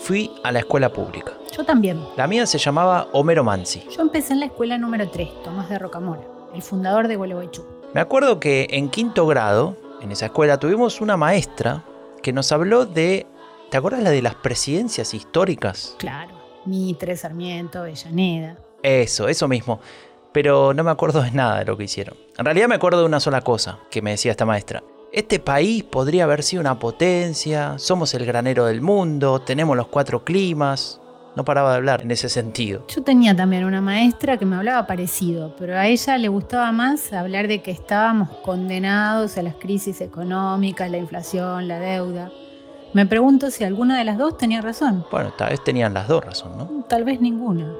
fui a la escuela pública. Yo también. La mía se llamaba Homero Mansi. Yo empecé en la escuela número 3, Tomás de Rocamora, el fundador de Gualeguaychú. Me acuerdo que en quinto grado, en esa escuela, tuvimos una maestra que nos habló de. ¿Te acuerdas la de las presidencias históricas? Claro, Mitre, Sarmiento, Avellaneda. Eso, eso mismo. Pero no me acuerdo de nada de lo que hicieron. En realidad me acuerdo de una sola cosa que me decía esta maestra. Este país podría haber sido una potencia, somos el granero del mundo, tenemos los cuatro climas. No paraba de hablar en ese sentido. Yo tenía también una maestra que me hablaba parecido, pero a ella le gustaba más hablar de que estábamos condenados a las crisis económicas, la inflación, la deuda. Me pregunto si alguna de las dos tenía razón. Bueno, tal vez tenían las dos razón, ¿no? Tal vez ninguna.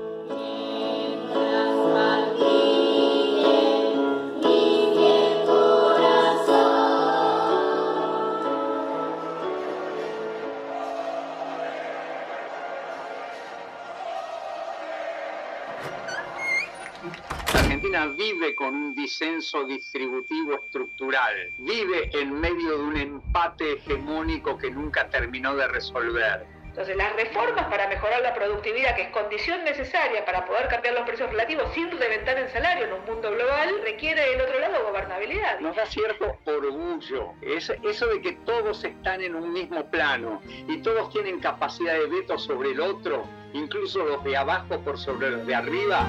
Argentina vive con un disenso distributivo estructural, vive en medio de un empate hegemónico que nunca terminó de resolver. Entonces, las reformas para mejorar la productividad, que es condición necesaria para poder cambiar los precios relativos sin reventar el salario en un mundo global, requiere del otro lado gobernabilidad. Nos da cierto orgullo. Es, eso de que todos están en un mismo plano y todos tienen capacidad de veto sobre el otro, incluso los de abajo por sobre los de arriba.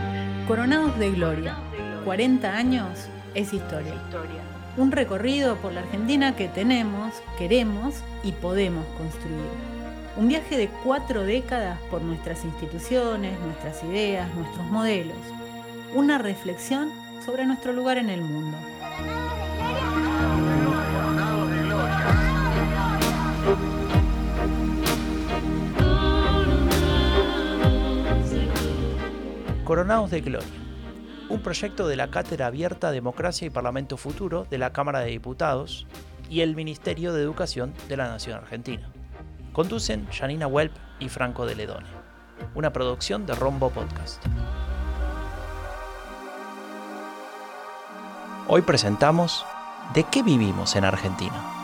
Coronados de Gloria. 40 años es historia. Un recorrido por la Argentina que tenemos, queremos y podemos construir. Un viaje de cuatro décadas por nuestras instituciones, nuestras ideas, nuestros modelos. Una reflexión sobre nuestro lugar en el mundo. Coronados de Gloria, un proyecto de la Cátedra Abierta Democracia y Parlamento Futuro de la Cámara de Diputados y el Ministerio de Educación de la Nación Argentina. Conducen Janina Welp y Franco de Ledone. Una producción de Rombo Podcast. Hoy presentamos ¿De qué vivimos en Argentina?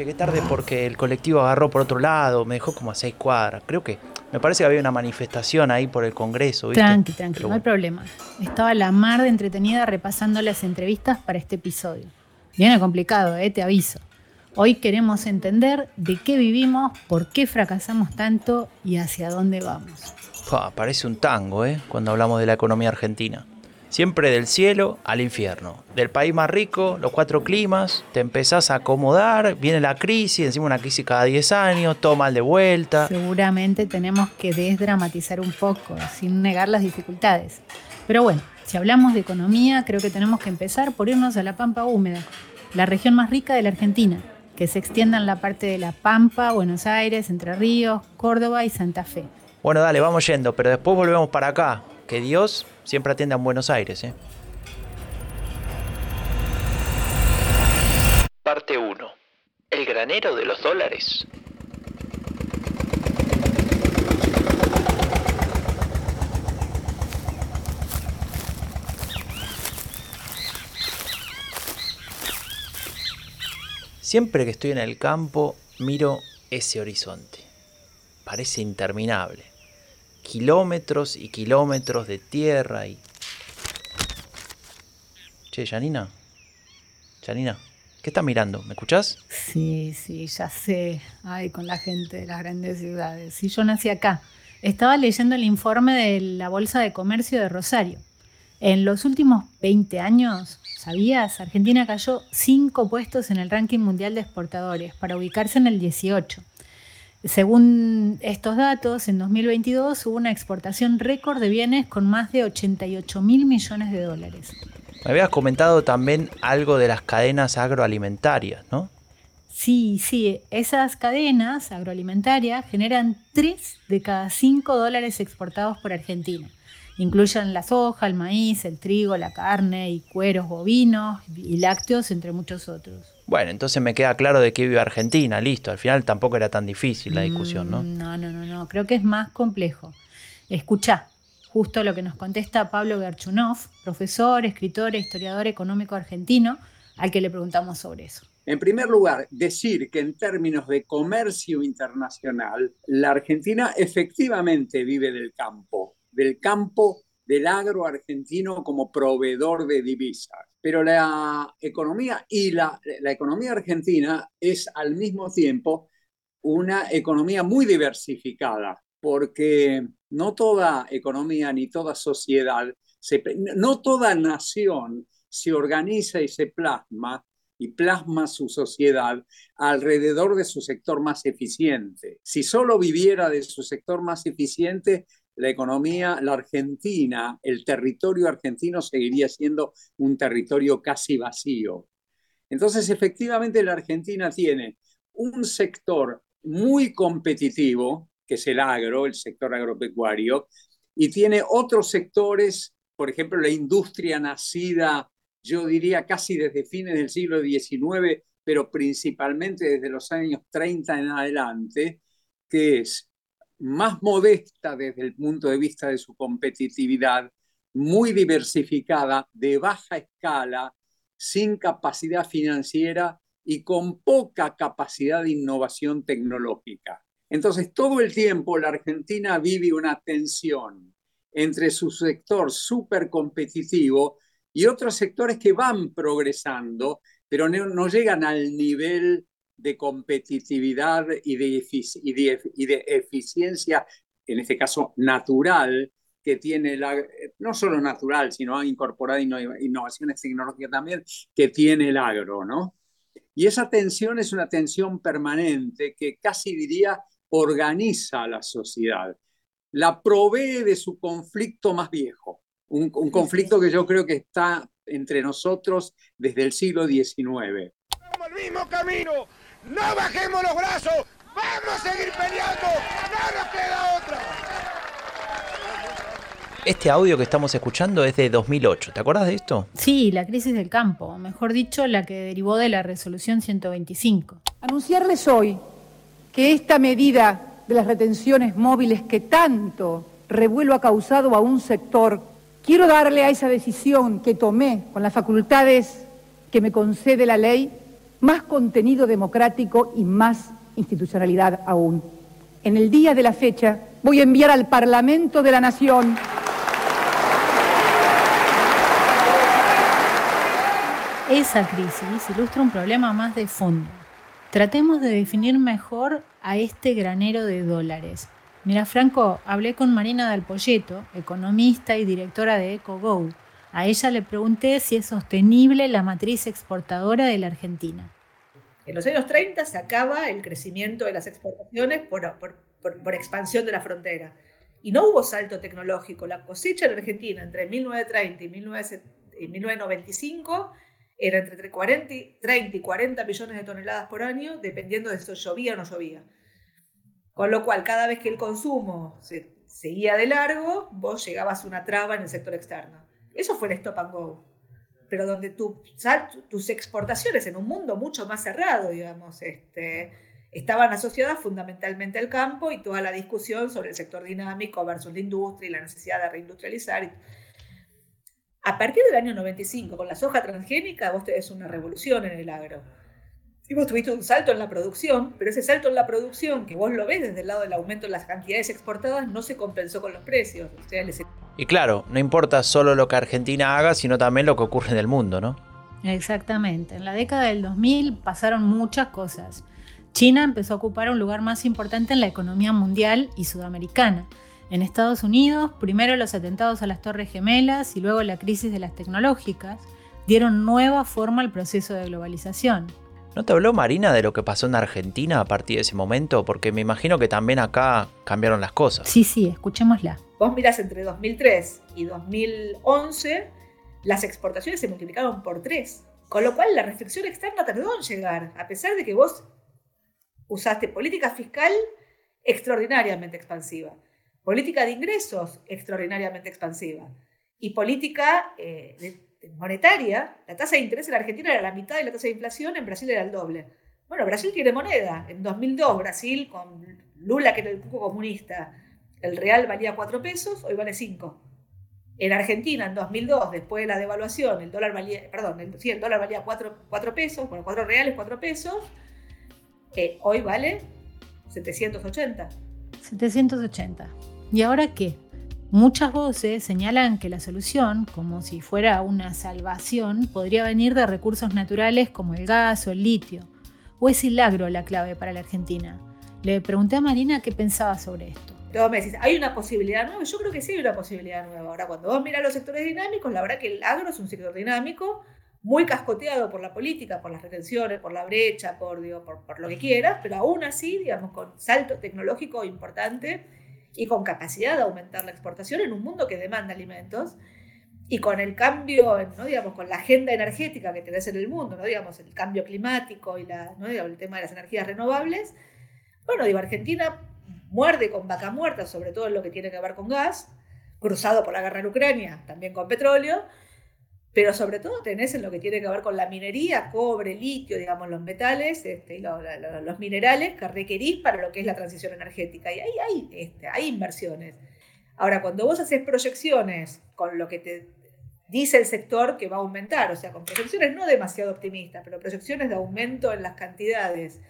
Llegué tarde porque el colectivo agarró por otro lado, me dejó como a seis cuadras. Creo que, me parece que había una manifestación ahí por el Congreso, ¿viste? Tranqui, tranqui, Pero no hay bueno. problema. Estaba la mar de entretenida repasando las entrevistas para este episodio. Viene complicado, eh, te aviso. Hoy queremos entender de qué vivimos, por qué fracasamos tanto y hacia dónde vamos. Pa, parece un tango, ¿eh? Cuando hablamos de la economía argentina. Siempre del cielo al infierno. Del país más rico, los cuatro climas, te empezás a acomodar, viene la crisis, encima una crisis cada 10 años, todo mal de vuelta. Seguramente tenemos que desdramatizar un poco, sin negar las dificultades. Pero bueno, si hablamos de economía, creo que tenemos que empezar por irnos a la Pampa Húmeda, la región más rica de la Argentina, que se extienda en la parte de La Pampa, Buenos Aires, Entre Ríos, Córdoba y Santa Fe. Bueno, dale, vamos yendo, pero después volvemos para acá. Que Dios siempre atienda en Buenos Aires, ¿eh? Parte 1. El granero de los dólares. Siempre que estoy en el campo, miro ese horizonte. Parece interminable. Kilómetros y kilómetros de tierra y... Che, Janina. Janina, ¿qué estás mirando? ¿Me escuchás? Sí, sí, ya sé. Ay, con la gente de las grandes ciudades. Sí, yo nací acá. Estaba leyendo el informe de la Bolsa de Comercio de Rosario. En los últimos 20 años, ¿sabías? Argentina cayó 5 puestos en el ranking mundial de exportadores para ubicarse en el 18. Según estos datos, en 2022 hubo una exportación récord de bienes con más de 88 mil millones de dólares. Me habías comentado también algo de las cadenas agroalimentarias, ¿no? Sí, sí, esas cadenas agroalimentarias generan 3 de cada 5 dólares exportados por Argentina. Incluyen la soja, el maíz, el trigo, la carne y cueros bovinos y lácteos, entre muchos otros. Bueno, entonces me queda claro de qué vive Argentina, listo. Al final tampoco era tan difícil la discusión, ¿no? Mm, no, no, no, no. Creo que es más complejo. Escucha, justo lo que nos contesta Pablo Gerchunov, profesor, escritor e historiador económico argentino, al que le preguntamos sobre eso. En primer lugar, decir que en términos de comercio internacional, la Argentina efectivamente vive del campo, del campo del agro argentino como proveedor de divisas. Pero la economía y la, economía argentina es al mismo tiempo una economía muy diversificada, porque no toda economía ni toda sociedad, no toda nación se organiza y se plasma y plasma su sociedad alrededor de su sector más eficiente. Si solo viviera de su sector más eficiente, la economía, la Argentina, el territorio argentino seguiría siendo un territorio casi vacío. Entonces, efectivamente, la Argentina tiene un sector muy competitivo, que es el agro, el sector agropecuario, y tiene otros sectores, por ejemplo, la industria nacida yo diría casi desde fines del siglo XIX, pero principalmente desde los años 30 en adelante, que es más modesta desde el punto de vista de su competitividad, muy diversificada, de baja escala, sin capacidad financiera y con poca capacidad de innovación tecnológica. Entonces, todo el tiempo la Argentina vive una tensión entre su sector súper competitivo y otros sectores que van progresando, pero no, llegan al nivel de competitividad y de, y de, eficiencia, en este caso natural, que tiene la, no solo natural, sino ha incorporado innovaciones tecnológicas también, que tiene el agro, ¿no? Y esa tensión es una tensión permanente que casi diría organiza a la sociedad, la provee de su conflicto más viejo un, conflicto que yo creo que está entre nosotros desde el siglo XIX. Vamos al mismo camino, no bajemos los brazos, vamos a seguir peleando, no nos queda otra. Este audio que estamos escuchando es de 2008, ¿te acuerdas de esto? Sí, la crisis del campo, mejor dicho, la que derivó de la resolución 125. Anunciarles hoy que esta medida de las retenciones móviles que tanto revuelo ha causado a un sector Quiero darle a esa decisión que tomé con las facultades que me concede la ley más contenido democrático y más institucionalidad aún. En el día de la fecha voy a enviar al Parlamento de la Nación Esa crisis ilustra un problema más de fondo. Tratemos de definir mejor a este granero de dólares. Mira, Franco, hablé con Marina del Polleto, economista y directora de EcoGo. A ella le pregunté si es sostenible la matriz exportadora de la Argentina. En los años 30 se acaba el crecimiento de las exportaciones por, expansión de la frontera. Y no hubo salto tecnológico. La cosecha en Argentina entre 1930 y, 1995 era entre 40 30 y 40 millones de toneladas por año, dependiendo de si llovía o no llovía. Con lo cual, cada vez que el consumo se seguía de largo, vos llegabas a una traba en el sector externo. Eso fue el stop and go. Pero donde tus exportaciones en un mundo mucho más cerrado, digamos, este, estaban asociadas fundamentalmente al campo y toda la discusión sobre el sector dinámico versus la industria y la necesidad de reindustrializar. A partir del año 95, con la soja transgénica, vos tenés una revolución en el agro y vos tuviste un salto en la producción, pero ese salto en la producción, que vos lo ves desde el lado del aumento de las cantidades exportadas, no se compensó con los precios. Y claro, no importa solo lo que Argentina haga, sino también lo que ocurre en el mundo, ¿no? Exactamente. En la década del 2000 pasaron muchas cosas. China empezó a ocupar un lugar más importante en la economía mundial y sudamericana. En Estados Unidos, primero los atentados a las Torres Gemelas y luego la crisis de las tecnológicas dieron nueva forma al proceso de globalización. ¿No te habló Marina de lo que pasó en Argentina a partir de ese momento? Porque me imagino que también acá cambiaron las cosas. Sí, sí, escuchémosla. Vos mirás entre 2003 y 2011, las exportaciones se multiplicaron por tres. Con lo cual la restricción externa tardó en llegar, a pesar de que vos usaste política fiscal extraordinariamente expansiva, política de ingresos extraordinariamente expansiva y política eh, monetaria, la tasa de interés en Argentina era la mitad de la tasa de inflación, en Brasil era el doble. Bueno, Brasil tiene moneda. En 2002, Brasil, con Lula, que era el cuco comunista, el real valía 4 pesos, hoy vale 5. En Argentina, en 2002, después de la devaluación, el dólar valía, perdón, sí, el dólar valía 4, pesos, bueno, 4 reales, 4 pesos, eh, hoy vale 780. 780. ¿Y ahora qué? Muchas voces señalan que la solución, como si fuera una salvación, podría venir de recursos naturales como el gas o el litio. ¿O es el agro la clave para la Argentina? Le pregunté a Marina qué pensaba sobre esto. Luego me decís, ¿hay una posibilidad nueva? Yo creo que sí hay una posibilidad nueva. Ahora, cuando vos mirás los sectores dinámicos, la verdad que el agro es un sector dinámico, muy cascoteado por la política, por las retenciones, por la brecha, por, digo, por, por lo que quieras, pero aún así, digamos, con salto tecnológico importante y con capacidad de aumentar la exportación en un mundo que demanda alimentos y con el cambio, ¿no? digamos, con la agenda energética que tenés en el mundo, ¿no? digamos, el cambio climático y la, ¿no? el tema de las energías renovables, bueno, digo, Argentina muerde con vaca muerta, sobre todo en lo que tiene que ver con gas, cruzado por la guerra en Ucrania, también con petróleo, pero sobre todo tenés en lo que tiene que ver con la minería, cobre, litio, digamos, los metales, este, los minerales que requerís para lo que es la transición energética. Y ahí hay, este, hay inversiones. Ahora, cuando vos haces proyecciones con lo que te dice el sector que va a aumentar, o sea, con proyecciones no demasiado optimistas, pero proyecciones de aumento en las cantidades,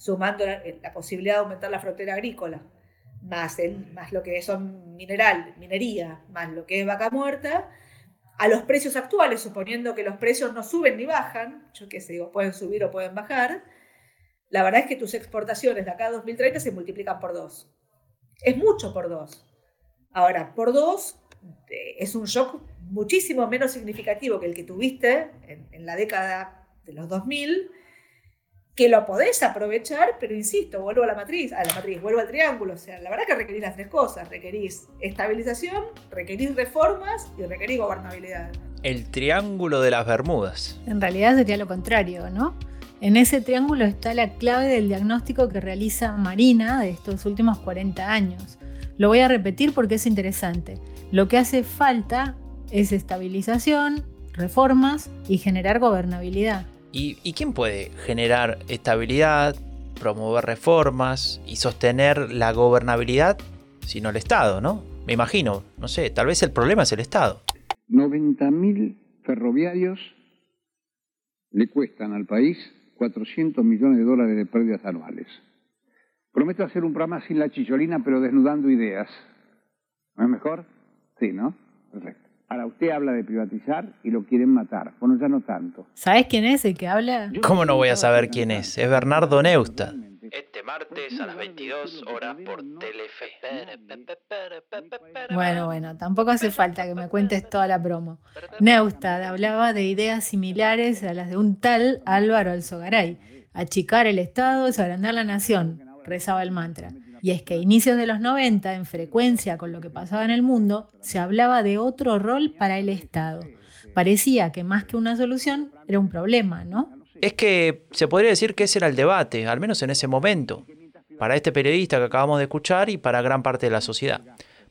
sumando la, posibilidad de aumentar la frontera agrícola, más, el, más lo que son mineral, minería, más lo que es vaca muerta, a los precios actuales, suponiendo que los precios no suben ni bajan, yo qué sé, digo, pueden subir o pueden bajar, la verdad es que tus exportaciones de acá a 2030 se multiplican por dos. Es mucho por dos. Ahora, por dos eh, es un shock muchísimo menos significativo que el que tuviste en, la década de los 2000, que lo podés aprovechar, pero insisto, vuelvo a la matriz, a la matriz, vuelvo al triángulo, o sea, la verdad que requerís las tres cosas, requerís estabilización, requerís reformas y requerís gobernabilidad. El triángulo de las Bermudas. En realidad sería lo contrario, ¿no? En ese triángulo está la clave del diagnóstico que realiza Marina de estos últimos 40 años. Lo voy a repetir porque es interesante. Lo que hace falta es estabilización, reformas y generar gobernabilidad. ¿Y, quién puede generar estabilidad, promover reformas y sostener la gobernabilidad sino el Estado, ¿no? Me imagino, no sé, tal vez el problema es el Estado. 90.000 ferroviarios le cuestan al país 400 millones de dólares de pérdidas anuales. Prometo hacer un programa sin la chicholina, pero desnudando ideas. ¿No es mejor? Sí, ¿no? Perfecto. Ahora usted habla de privatizar y lo quieren matar. Bueno, ya no tanto. ¿Sabes quién es el que habla? ¿Cómo no voy a saber quién es? Es Bernardo Neusta. Este martes a las 22 horas por Telefe. Bueno, bueno, tampoco hace falta que me cuentes toda la promo. Neustadt hablaba de ideas similares a las de un tal Álvaro Alzogaray. Achicar el Estado es agrandar la nación, rezaba el mantra. Y es que a inicios de los 90, en frecuencia con lo que pasaba en el mundo, se hablaba de otro rol para el Estado. Parecía que más que una solución, era un problema, ¿no? Es que se podría decir que ese era el debate, al menos en ese momento, para este periodista que acabamos de escuchar y para gran parte de la sociedad.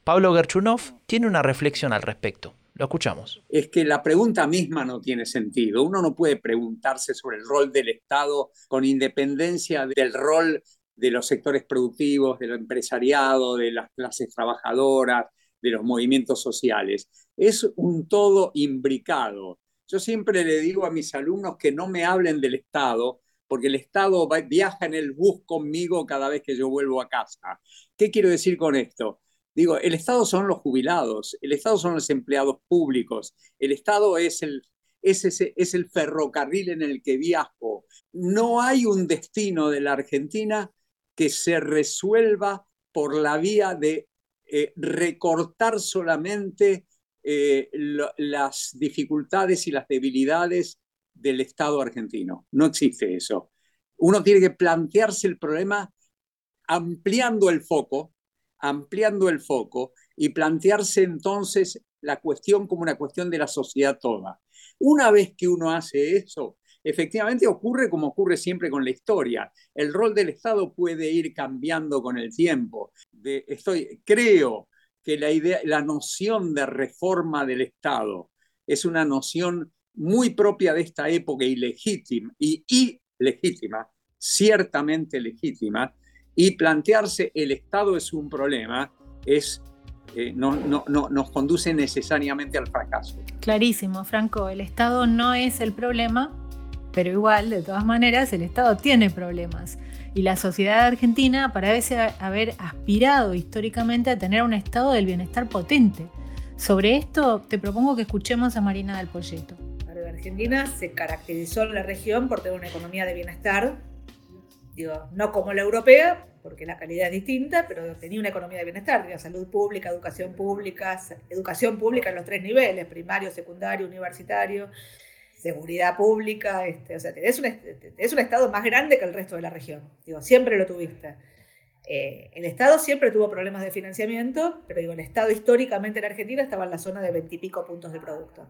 Pablo Gerchunov tiene una reflexión al respecto. Lo escuchamos. Es que la pregunta misma no tiene sentido. Uno no puede preguntarse sobre el rol del Estado con independencia del rol de los sectores productivos, del empresariado, de las clases trabajadoras, de los movimientos sociales. Es un todo imbricado. Yo siempre le digo a mis alumnos que no me hablen del Estado, porque el Estado viaja en el bus conmigo cada vez que yo vuelvo a casa. ¿Qué quiero decir con esto? Digo, el Estado son los jubilados, el Estado son los empleados públicos, el Estado es el, es, el ferrocarril en el que viajo. No hay un destino de la Argentina que se resuelva por la vía de eh, recortar solamente eh, las dificultades y las debilidades del Estado argentino. No existe eso. Uno tiene que plantearse el problema ampliando el foco, ampliando el foco y plantearse entonces la cuestión como una cuestión de la sociedad toda. Una vez que uno hace eso, efectivamente ocurre como ocurre siempre con la historia. El rol del Estado puede ir cambiando con el tiempo. estoy, creo que la, idea, la noción de reforma del Estado es una noción muy propia de esta época y legítima, y, y ciertamente legítima, y plantearse el Estado es un problema es eh, no, nos conduce necesariamente al fracaso. Clarísimo, Franco, el Estado no es el problema, pero igual, de todas maneras, el Estado tiene problemas. Y la sociedad argentina parece haber aspirado históricamente a tener un estado del bienestar potente. Sobre esto te propongo que escuchemos a Marina del Polleto. Argentina se caracterizó en la región por tener una economía de bienestar, digo, no como la europea, porque la calidad es distinta, pero tenía una economía de bienestar, tenía salud pública, educación pública, educación pública en los tres niveles, primario, secundario, universitario, seguridad pública, este, o sea, es un, es un Estado más grande que el resto de la región, digo, siempre lo tuviste. Eh, el Estado siempre tuvo problemas de financiamiento, pero digo, el Estado históricamente en Argentina estaba en la zona de veintipico puntos de producto.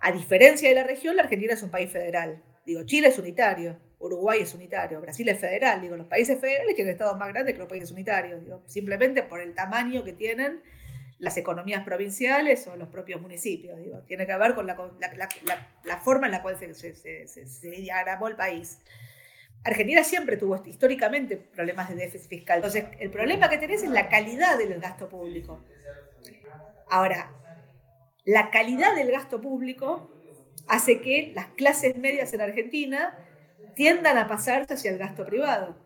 A diferencia de la región, la Argentina es un país federal. Digo, Chile es unitario, Uruguay es unitario, Brasil es federal. Digo, los países federales tienen estados más grandes que los países unitarios. Digo, simplemente por el tamaño que tienen las economías provinciales o los propios municipios. Digo, tiene que ver con la, forma en la cual se, se, diagramó el país. Argentina siempre tuvo históricamente problemas de déficit fiscal. Entonces, el problema que tenés es la calidad del gasto público. Ahora, la calidad del gasto público hace que las clases medias en Argentina tiendan a pasarse hacia el gasto privado.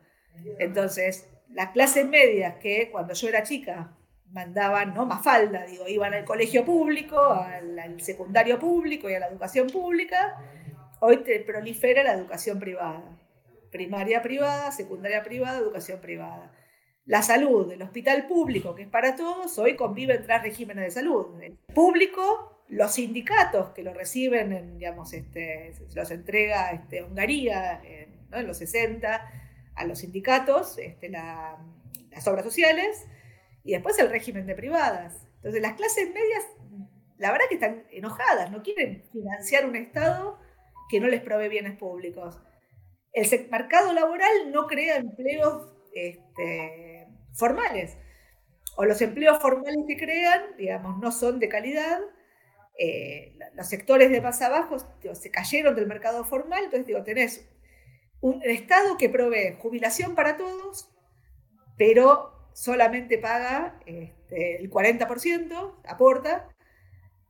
Entonces, las clases medias que cuando yo era chica mandaban, ¿no? falda, digo, iban al colegio público, al, secundario público y a la educación pública, hoy te prolifera la educación privada. Primaria privada, secundaria privada, educación privada. La salud, el hospital público, que es para todos, hoy convive en tres regímenes de salud. El público, los sindicatos que lo reciben, en, digamos, este, los entrega este, Hungría en, los 60 a los sindicatos, este, las obras sociales, y después el régimen de privadas. Entonces las clases medias, la verdad que están enojadas, no quieren financiar un Estado que no les provee bienes públicos. El mercado laboral no crea empleos este, formales. O los empleos formales que crean, digamos, no son de calidad. Eh, los sectores de más abajo se cayeron del mercado formal, entonces digo, tenés un Estado que provee jubilación para todos, pero solamente paga este, el 40%, aporta,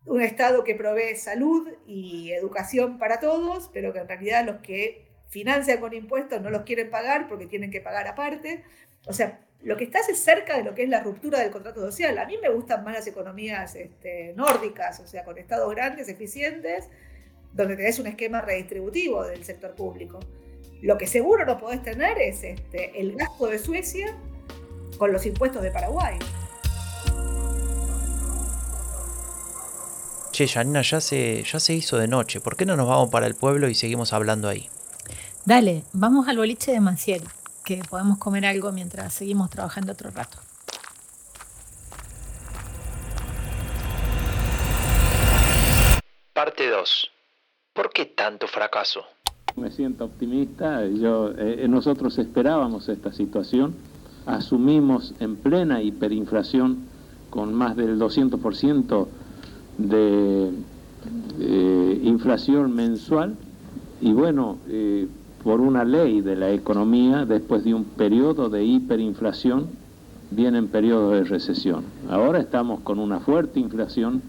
un Estado que provee salud y educación para todos, pero que en realidad los que financian con impuestos no los quieren pagar porque tienen que pagar aparte. O sea, lo que estás es cerca de lo que es la ruptura del contrato social. A mí me gustan más las economías este, nórdicas, o sea, con estados grandes, eficientes, donde tenés un esquema redistributivo del sector público. Lo que seguro no podés tener es este, el gasto de Suecia con los impuestos de Paraguay. Che, Janina, ya se, ya se hizo de noche. ¿Por qué no nos vamos para el pueblo y seguimos hablando ahí? Dale, vamos al boliche de Manciel que podemos comer algo mientras seguimos trabajando otro rato. Parte 2. ¿Por qué tanto fracaso? Me siento optimista. Yo, eh, nosotros esperábamos esta situación. Asumimos en plena hiperinflación con más del 200% de eh, inflación mensual. Y bueno, eh, por una ley de la economía, después de un periodo de hiperinflación, vienen periodos de recesión. Ahora estamos con una fuerte inflación,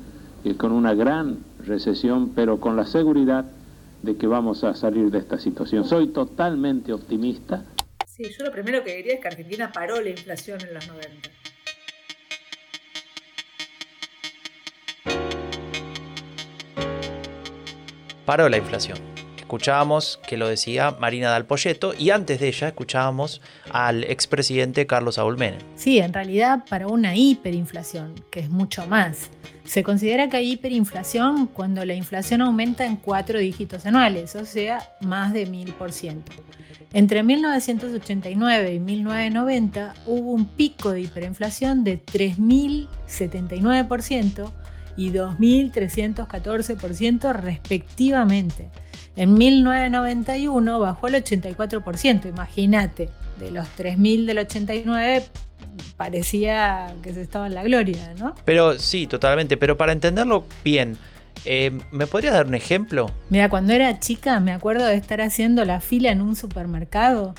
y con una gran recesión, pero con la seguridad de que vamos a salir de esta situación. Soy totalmente optimista. Sí, yo lo primero que diría es que Argentina paró la inflación en los 90. Paró la inflación escuchábamos que lo decía Marina Dalpolleto y antes de ella escuchábamos al expresidente Carlos Saúl Menem. Sí, en realidad para una hiperinflación, que es mucho más. Se considera que hay hiperinflación cuando la inflación aumenta en cuatro dígitos anuales, o sea, más de 1000%. Entre 1989 y 1990 hubo un pico de hiperinflación de 3079% y 2314% respectivamente. En 1991 bajó el 84%, imagínate, de los 3.000 del 89 parecía que se estaba en la gloria, ¿no? Pero sí, totalmente, pero para entenderlo bien, Eh, ¿Me podrías dar un ejemplo? Mira, cuando era chica me acuerdo de estar haciendo la fila en un supermercado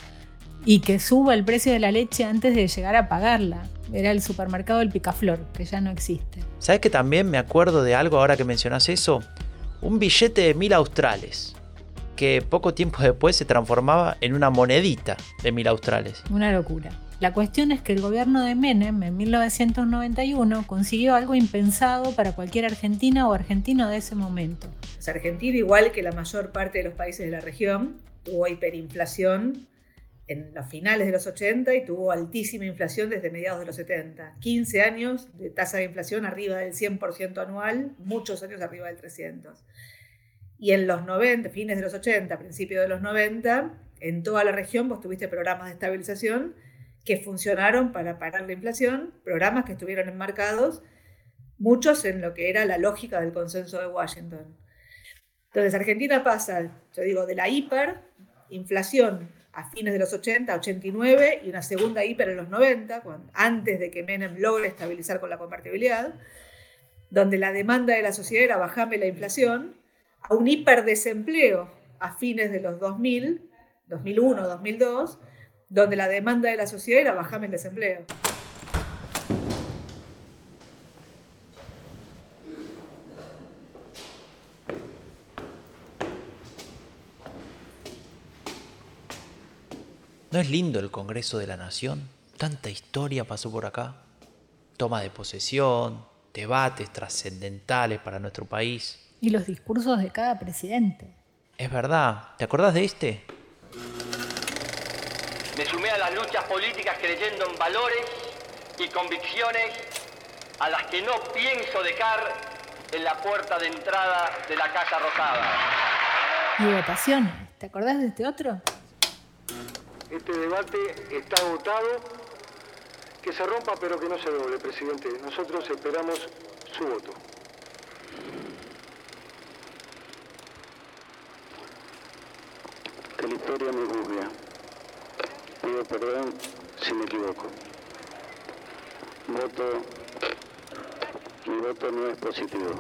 y que suba el precio de la leche antes de llegar a pagarla. Era el supermercado del Picaflor, que ya no existe. ¿Sabes que también me acuerdo de algo ahora que mencionas eso? Un billete de mil australes, que poco tiempo después se transformaba en una monedita de mil australes. Una locura. La cuestión es que el gobierno de Menem en 1991 consiguió algo impensado para cualquier argentina o argentino de ese momento. Argentina, igual que la mayor parte de los países de la región, tuvo hiperinflación en los finales de los 80 y tuvo altísima inflación desde mediados de los 70. 15 años de tasa de inflación arriba del 100% anual, muchos años arriba del 300. Y en los 90, fines de los 80, principios de los 90, en toda la región vos tuviste programas de estabilización que funcionaron para parar la inflación, programas que estuvieron enmarcados, muchos en lo que era la lógica del consenso de Washington. Entonces Argentina pasa, yo digo, de la hiperinflación a fines de los 80, 89 y una segunda hiper en los 90, antes de que Menem logre estabilizar con la convertibilidad, donde la demanda de la sociedad era bajarme la inflación, a un hiperdesempleo a fines de los 2000, 2001, 2002, donde la demanda de la sociedad era bajarme el desempleo. ¿No es lindo el Congreso de la Nación? Tanta historia pasó por acá. Toma de posesión, debates trascendentales para nuestro país. Y los discursos de cada presidente. Es verdad. ¿Te acordás de este? Me sumé a las luchas políticas creyendo en valores y convicciones a las que no pienso dejar en la puerta de entrada de la Casa Rosada. Y votación. ¿Te acordás de este otro? Este debate está agotado. Que se rompa pero que no se doble, presidente. Nosotros esperamos su voto. Que la historia me juzgue. Pido perdón si me equivoco. Voto. Mi voto no es positivo.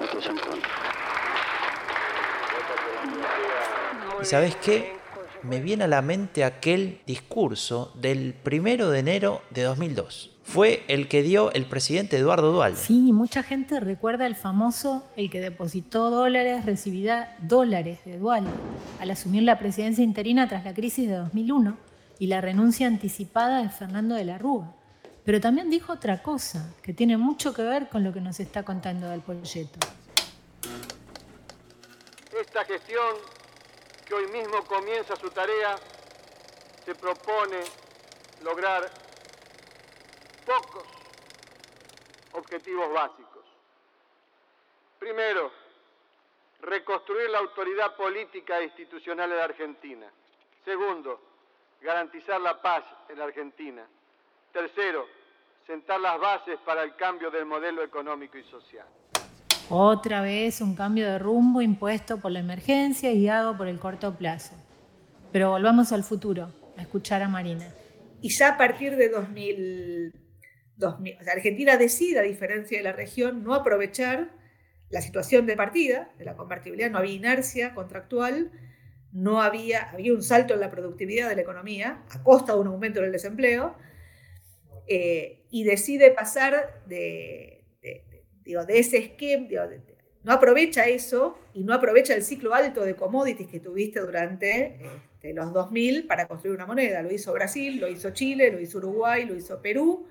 Voto es en contra. ¿Y sabes qué? Me viene a la mente aquel discurso del primero de enero de 2002. Fue el que dio el presidente Eduardo Dualde. Sí, mucha gente recuerda el famoso, el que depositó dólares recibirá dólares de Dualde, al asumir la presidencia interina tras la crisis de 2001 y la renuncia anticipada de Fernando de la Rúa. Pero también dijo otra cosa, que tiene mucho que ver con lo que nos está contando del proyecto. Esta gestión, que hoy mismo comienza su tarea, se propone lograr pocos objetivos básicos. Primero, reconstruir la autoridad política e institucional de la Argentina. Segundo, garantizar la paz en la Argentina. Tercero, sentar las bases para el cambio del modelo económico y social. Otra vez un cambio de rumbo impuesto por la emergencia y guiado por el corto plazo. Pero volvamos al futuro, a escuchar a Marina. Y ya a partir de 2000, 2000 o sea, Argentina decide, a diferencia de la región, no aprovechar la situación de partida, de la convertibilidad, no había inercia contractual, no había, había un salto en la productividad de la economía a costa de un aumento del desempleo, eh, y decide pasar de, digo, de ese esquema, no aprovecha eso y no aprovecha el ciclo alto de commodities que tuviste durante este, los 2000 para construir una moneda. Lo hizo Brasil, lo hizo Chile, lo hizo Uruguay, lo hizo Perú,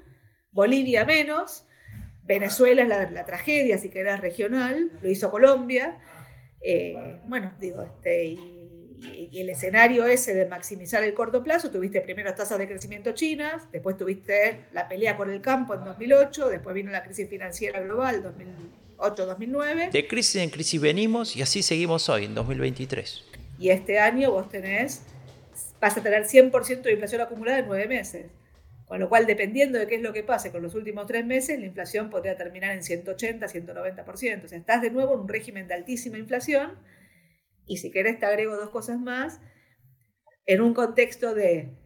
Bolivia menos, Venezuela es la, la tragedia, si querés, regional, lo hizo Colombia. Eh, bueno, digo, este, y, el escenario ese de maximizar el corto plazo, tuviste primero tasas de crecimiento chinas, después tuviste la pelea con el campo en 2008, después vino la crisis financiera global 2008-2009. De crisis en crisis venimos y así seguimos hoy, en 2023. Y este año vos tenés, vas a tener 100% de inflación acumulada en nueve meses. Con lo cual, dependiendo de qué es lo que pase con los últimos tres meses, la inflación podría terminar en 180, 190%. O sea, estás de nuevo en un régimen de altísima inflación. Y si querés, te agrego dos cosas más. En un contexto de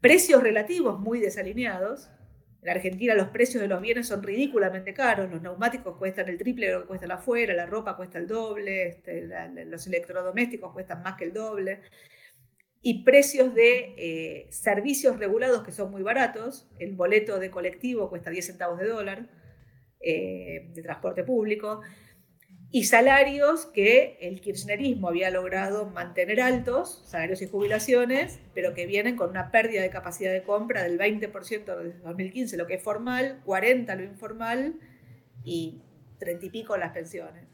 precios relativos muy desalineados, En Argentina los precios de los bienes son ridículamente caros, los neumáticos cuestan el triple de lo que cuestan afuera, la ropa cuesta el doble, este, los electrodomésticos cuestan más que el doble, y precios de eh, servicios regulados que son muy baratos, el boleto de colectivo cuesta 10 centavos de dólar, eh, de transporte público, y salarios que el kirchnerismo había logrado mantener altos, salarios y jubilaciones, pero que vienen con una pérdida de capacidad de compra del 20% desde 2015, lo que es formal, 40% lo informal y 30 y pico las pensiones.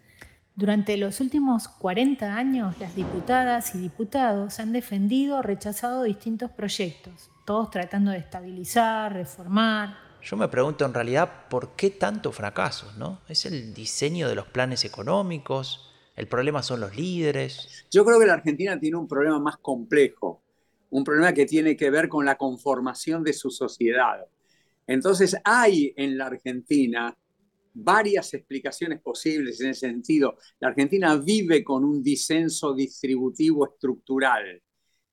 Durante los últimos 40 años, las diputadas y diputados han defendido o rechazado distintos proyectos, todos tratando de estabilizar, reformar, yo me pregunto en realidad por qué tanto fracaso, ¿no? ¿Es el diseño de los planes económicos? ¿El problema son los líderes? Yo creo que la Argentina tiene un problema más complejo, un problema que tiene que ver con la conformación de su sociedad. Entonces hay en la Argentina varias explicaciones posibles en ese sentido. La Argentina vive con un disenso distributivo estructural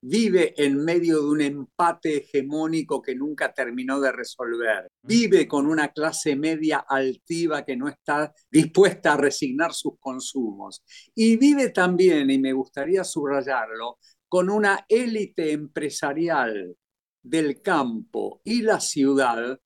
vive en medio de un empate hegemónico que nunca terminó de resolver, vive con una clase media altiva que no está dispuesta a resignar sus consumos. Y vive también, y me gustaría subrayarlo, con una élite empresarial del campo y la ciudad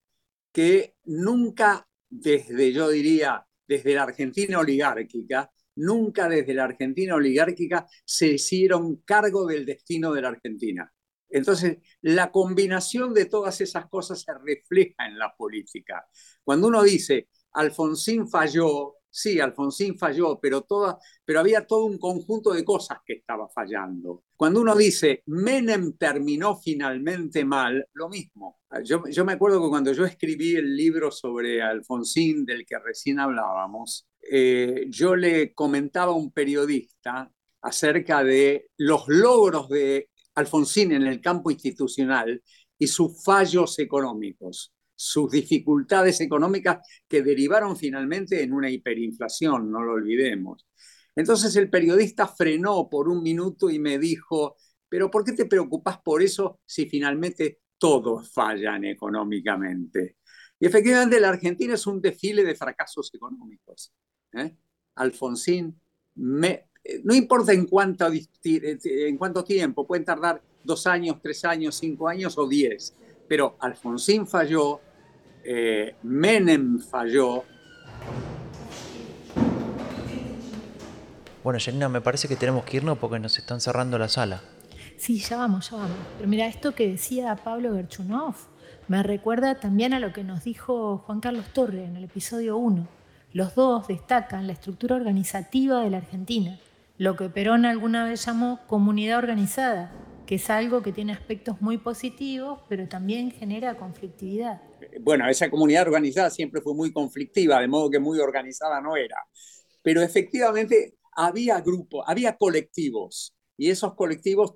que nunca desde, yo diría, desde la Argentina oligárquica, nunca desde la Argentina oligárquica se hicieron cargo del destino de la Argentina. Entonces, la combinación de todas esas cosas se refleja en la política. Cuando uno dice, Alfonsín falló, sí, Alfonsín falló, pero, toda, pero había todo un conjunto de cosas que estaba fallando. Cuando uno dice, Menem terminó finalmente mal, lo mismo. Yo, yo me acuerdo que cuando yo escribí el libro sobre Alfonsín, del que recién hablábamos, eh, yo le comentaba a un periodista acerca de los logros de Alfonsín en el campo institucional y sus fallos económicos, sus dificultades económicas que derivaron finalmente en una hiperinflación, no lo olvidemos. Entonces el periodista frenó por un minuto y me dijo, pero ¿por qué te preocupas por eso si finalmente todos fallan económicamente? Y efectivamente la Argentina es un desfile de fracasos económicos. ¿Eh? Alfonsín, eh, no importa en cuánto, en cuánto tiempo, pueden tardar dos años, tres años, cinco años o diez, pero Alfonsín falló, eh, Menem falló. Bueno, Janina, me parece que tenemos que irnos porque nos están cerrando la sala. Sí, ya vamos, ya vamos. Pero mira, esto que decía Pablo Gerchunov me recuerda también a lo que nos dijo Juan Carlos Torre en el episodio 1 los dos destacan la estructura organizativa de la Argentina, lo que Perón alguna vez llamó comunidad organizada, que es algo que tiene aspectos muy positivos, pero también genera conflictividad. Bueno, esa comunidad organizada siempre fue muy conflictiva, de modo que muy organizada no era. Pero efectivamente había grupos, había colectivos, y esos colectivos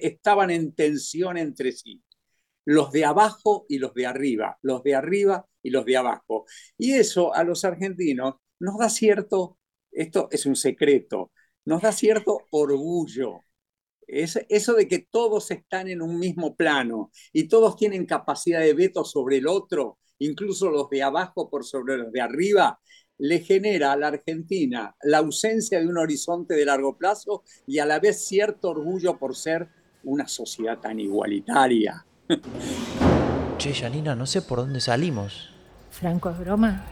estaban en tensión entre sí los de abajo y los de arriba, los de arriba y los de abajo. Y eso a los argentinos nos da cierto, esto es un secreto, nos da cierto orgullo. Es eso de que todos están en un mismo plano y todos tienen capacidad de veto sobre el otro, incluso los de abajo por sobre los de arriba, le genera a la Argentina la ausencia de un horizonte de largo plazo y a la vez cierto orgullo por ser una sociedad tan igualitaria. Che, Janina, no sé por dónde salimos. Franco, ¿es broma?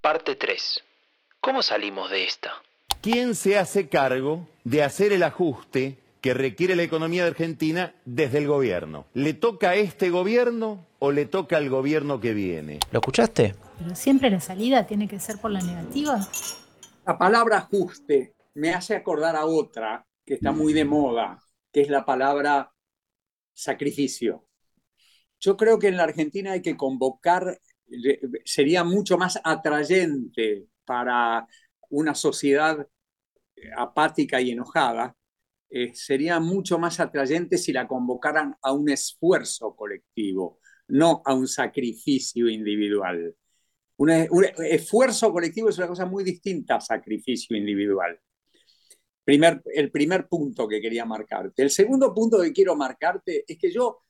Parte 3. ¿Cómo salimos de esta? ¿Quién se hace cargo de hacer el ajuste que requiere la economía de Argentina desde el gobierno? ¿Le toca a este gobierno o le toca al gobierno que viene? ¿Lo escuchaste? Pero siempre la salida tiene que ser por la negativa. La palabra ajuste me hace acordar a otra que está muy de moda, que es la palabra sacrificio. Yo creo que en la Argentina hay que convocar, sería mucho más atrayente para una sociedad apática y enojada, eh, sería mucho más atrayente si la convocaran a un esfuerzo colectivo, no a un sacrificio individual. un esfuerzo colectivo es una cosa muy distinta a sacrificio individual. Primer, el primer punto que quería marcarte. El segundo punto que quiero marcarte es que yo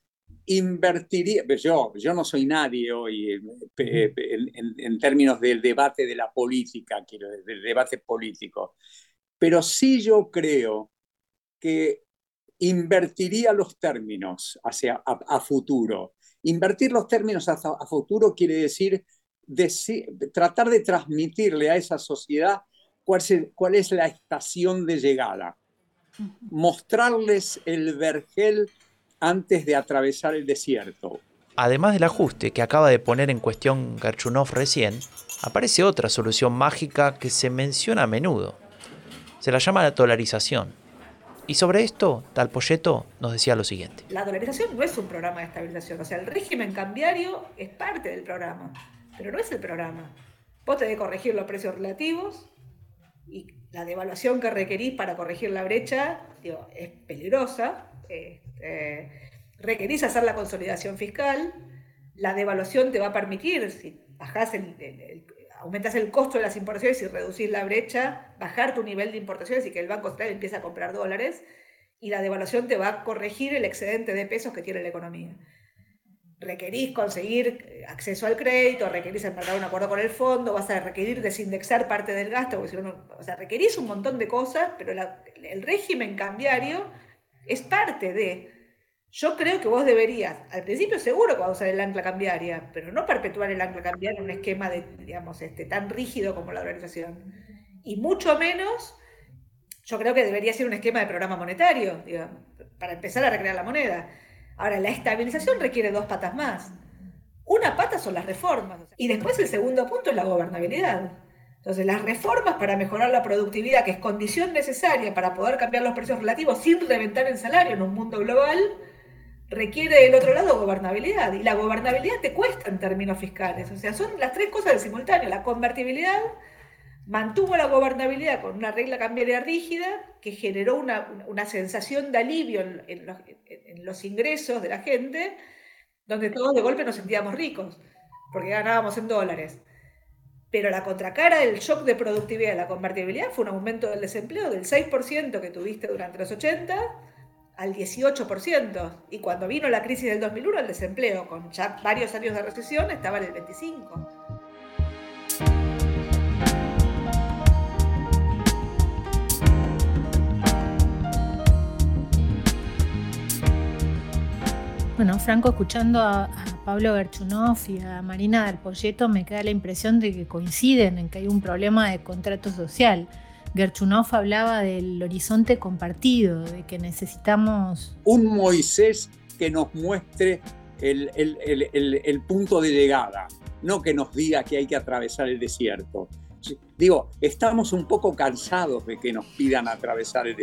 invertiría, pues yo, yo no soy nadie hoy eh, en, términos del debate de la política, quiero del debate político, pero sí yo creo que invertiría los términos hacia a, futuro. Invertir los términos a, a futuro quiere decir, tratar de transmitirle a esa sociedad cuál es, cuál es la estación de llegada. Mostrarles el vergel antes de atravesar el desierto. Además del ajuste que acaba de poner en cuestión Gerchunov recién, aparece otra solución mágica que se menciona a menudo. Se la llama la dolarización. Y sobre esto, Tal Polleto nos decía lo siguiente. La dolarización no es un programa de estabilización, o sea, el régimen cambiario es parte del programa, pero no es el programa. Vos tenés que corregir los precios relativos y la devaluación que requerís para corregir la brecha es peligrosa, este, requerís hacer la consolidación fiscal, la devaluación te va a permitir, si bajás el, aumentas el costo de las importaciones y reducís la brecha, bajar tu nivel de importaciones y que el Banco Central empiece a comprar dólares, y la devaluación te va a corregir el excedente de pesos que tiene la economía. Requerís conseguir acceso al crédito, requerís embarcar un acuerdo con el fondo, vas a requerir desindexar parte del gasto, o sea, requerís un montón de cosas, pero el régimen cambiario es parte de. Yo creo que vos deberías, al principio seguro que vas a usar el ancla cambiaria, pero no perpetuar el ancla cambiaria en un esquema de, digamos, este, tan rígido como la organización. Y mucho menos, yo creo que debería ser un esquema de programa monetario, para empezar a recrear la moneda. Ahora, la estabilización requiere dos patas más. Una pata son las reformas. Y después el segundo punto es la gobernabilidad. Entonces, las reformas para mejorar la productividad, que es condición necesaria para poder cambiar los precios relativos sin reventar el salario en un mundo global, requiere del otro lado gobernabilidad. Y la gobernabilidad te cuesta en términos fiscales. O sea, son las tres cosas del simultáneo. La convertibilidad mantuvo la gobernabilidad con una regla cambiaria rígida que generó una, sensación de alivio en, los, en los ingresos de la gente, donde todos de golpe nos sentíamos ricos, porque ganábamos en dólares. Pero la contracara del shock de productividad la convertibilidad fue un aumento del desempleo del 6% que tuviste durante los 80 al 18%. Y cuando vino la crisis del 2001, el desempleo, con ya varios años de recesión, estaba en el 25%. Bueno, Franco, escuchando a, Pablo Gerchunov y a Marina del Polleto, me queda la impresión de que coinciden en que hay un problema de contrato social. Gerchunov hablaba del horizonte compartido, de que necesitamos... Un Moisés que nos muestre el punto de llegada, no que nos diga que hay que atravesar el desierto. Digo, estamos un poco cansados de que nos pidan atravesar el,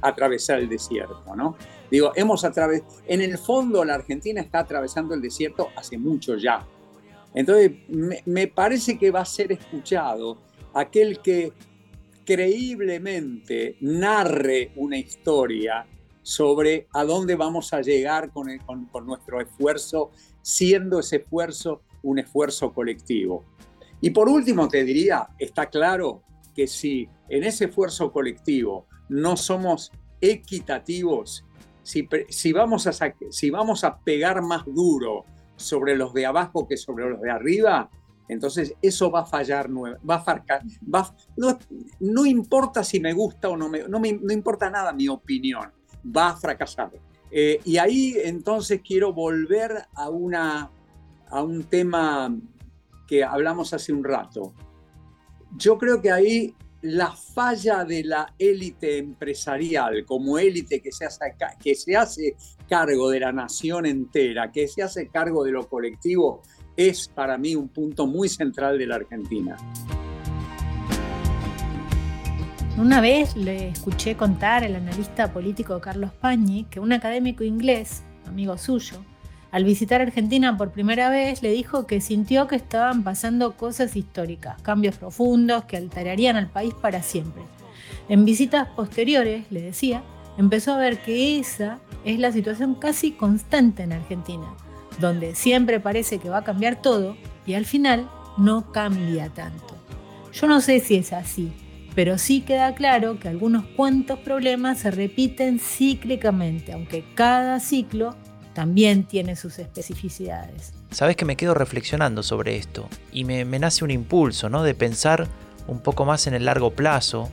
atravesar el desierto, ¿no? Digo, hemos atravesado, en el fondo la Argentina está atravesando el desierto hace mucho ya. Entonces, me, parece que va a ser escuchado aquel que creíblemente narre una historia sobre a dónde vamos a llegar con, con nuestro esfuerzo, siendo ese esfuerzo un esfuerzo colectivo. Y por último te diría, está claro que si en ese esfuerzo colectivo no somos equitativos, si, vamos, a, si vamos a pegar más duro sobre los de abajo que sobre los de arriba, entonces eso va a fallar, va a farcar, no, no, importa si me gusta o no me, no, me, no importa nada mi opinión, va a fracasar. Eh, y ahí entonces quiero volver a, una, a un tema que hablamos hace un rato. Yo creo que ahí la falla de la élite empresarial como élite que se, hace, que se hace cargo de la nación entera, que se hace cargo de lo colectivo, es para mí un punto muy central de la Argentina. Una vez le escuché contar al analista político Carlos Pañi que un académico inglés, amigo suyo, al visitar Argentina por primera vez, le dijo que sintió que estaban pasando cosas históricas, cambios profundos que alterarían al país para siempre. En visitas posteriores, le decía, empezó a ver que esa es la situación casi constante en Argentina, donde siempre parece que va a cambiar todo y al final no cambia tanto. Yo no sé si es así, pero sí queda claro que algunos cuantos problemas se repiten cíclicamente, aunque cada ciclo también tiene sus especificidades. Sabes que me quedo reflexionando sobre esto y me, me nace un impulso, ¿no? De pensar un poco más en el largo plazo.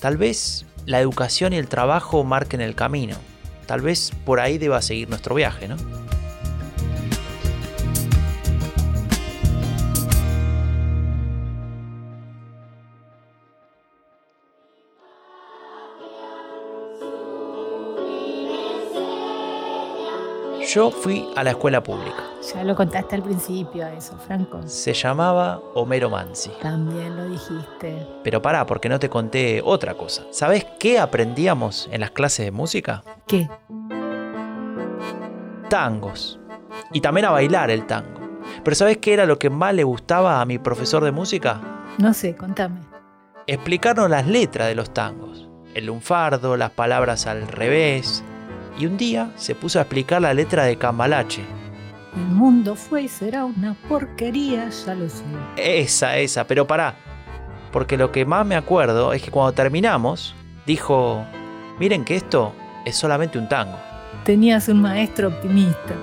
Tal vez la educación y el trabajo marquen el camino. Tal vez por ahí deba seguir nuestro viaje, ¿no? Yo fui a la escuela pública. Ya lo contaste al principio eso, Franco. Se llamaba Homero Mansi. También lo dijiste. Pero pará, porque no te conté otra cosa. ¿Sabes qué aprendíamos en las clases de música? ¿Qué? Tangos. Y también a bailar el tango. Pero ¿sabes qué era lo que más le gustaba a mi profesor de música? No sé, contame. Explicarnos las letras de los tangos. El lunfardo, las palabras al revés, y un día se puso a explicar la letra de Cambalache. El mundo fue y será una porquería, ya lo sé. Esa, esa, pero pará. Porque lo que más me acuerdo es que cuando terminamos, dijo, miren que esto es solamente un tango. Tenías un maestro optimista.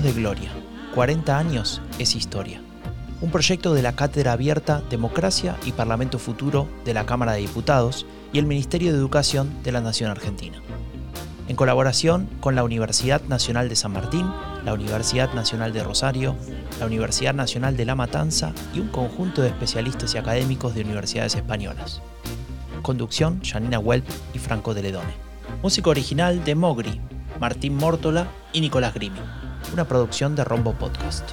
De Gloria, 40 años es historia. Un proyecto de la Cátedra Abierta Democracia y Parlamento Futuro de la Cámara de Diputados y el Ministerio de Educación de la Nación Argentina. En colaboración con la Universidad Nacional de San Martín, la Universidad Nacional de Rosario, la Universidad Nacional de La Matanza y un conjunto de especialistas y académicos de universidades españolas. Conducción, Janina Welp y Franco de Ledone. Música original de Mogri, Martín Mórtola y Nicolás Grimi una producción de Rombo Podcast.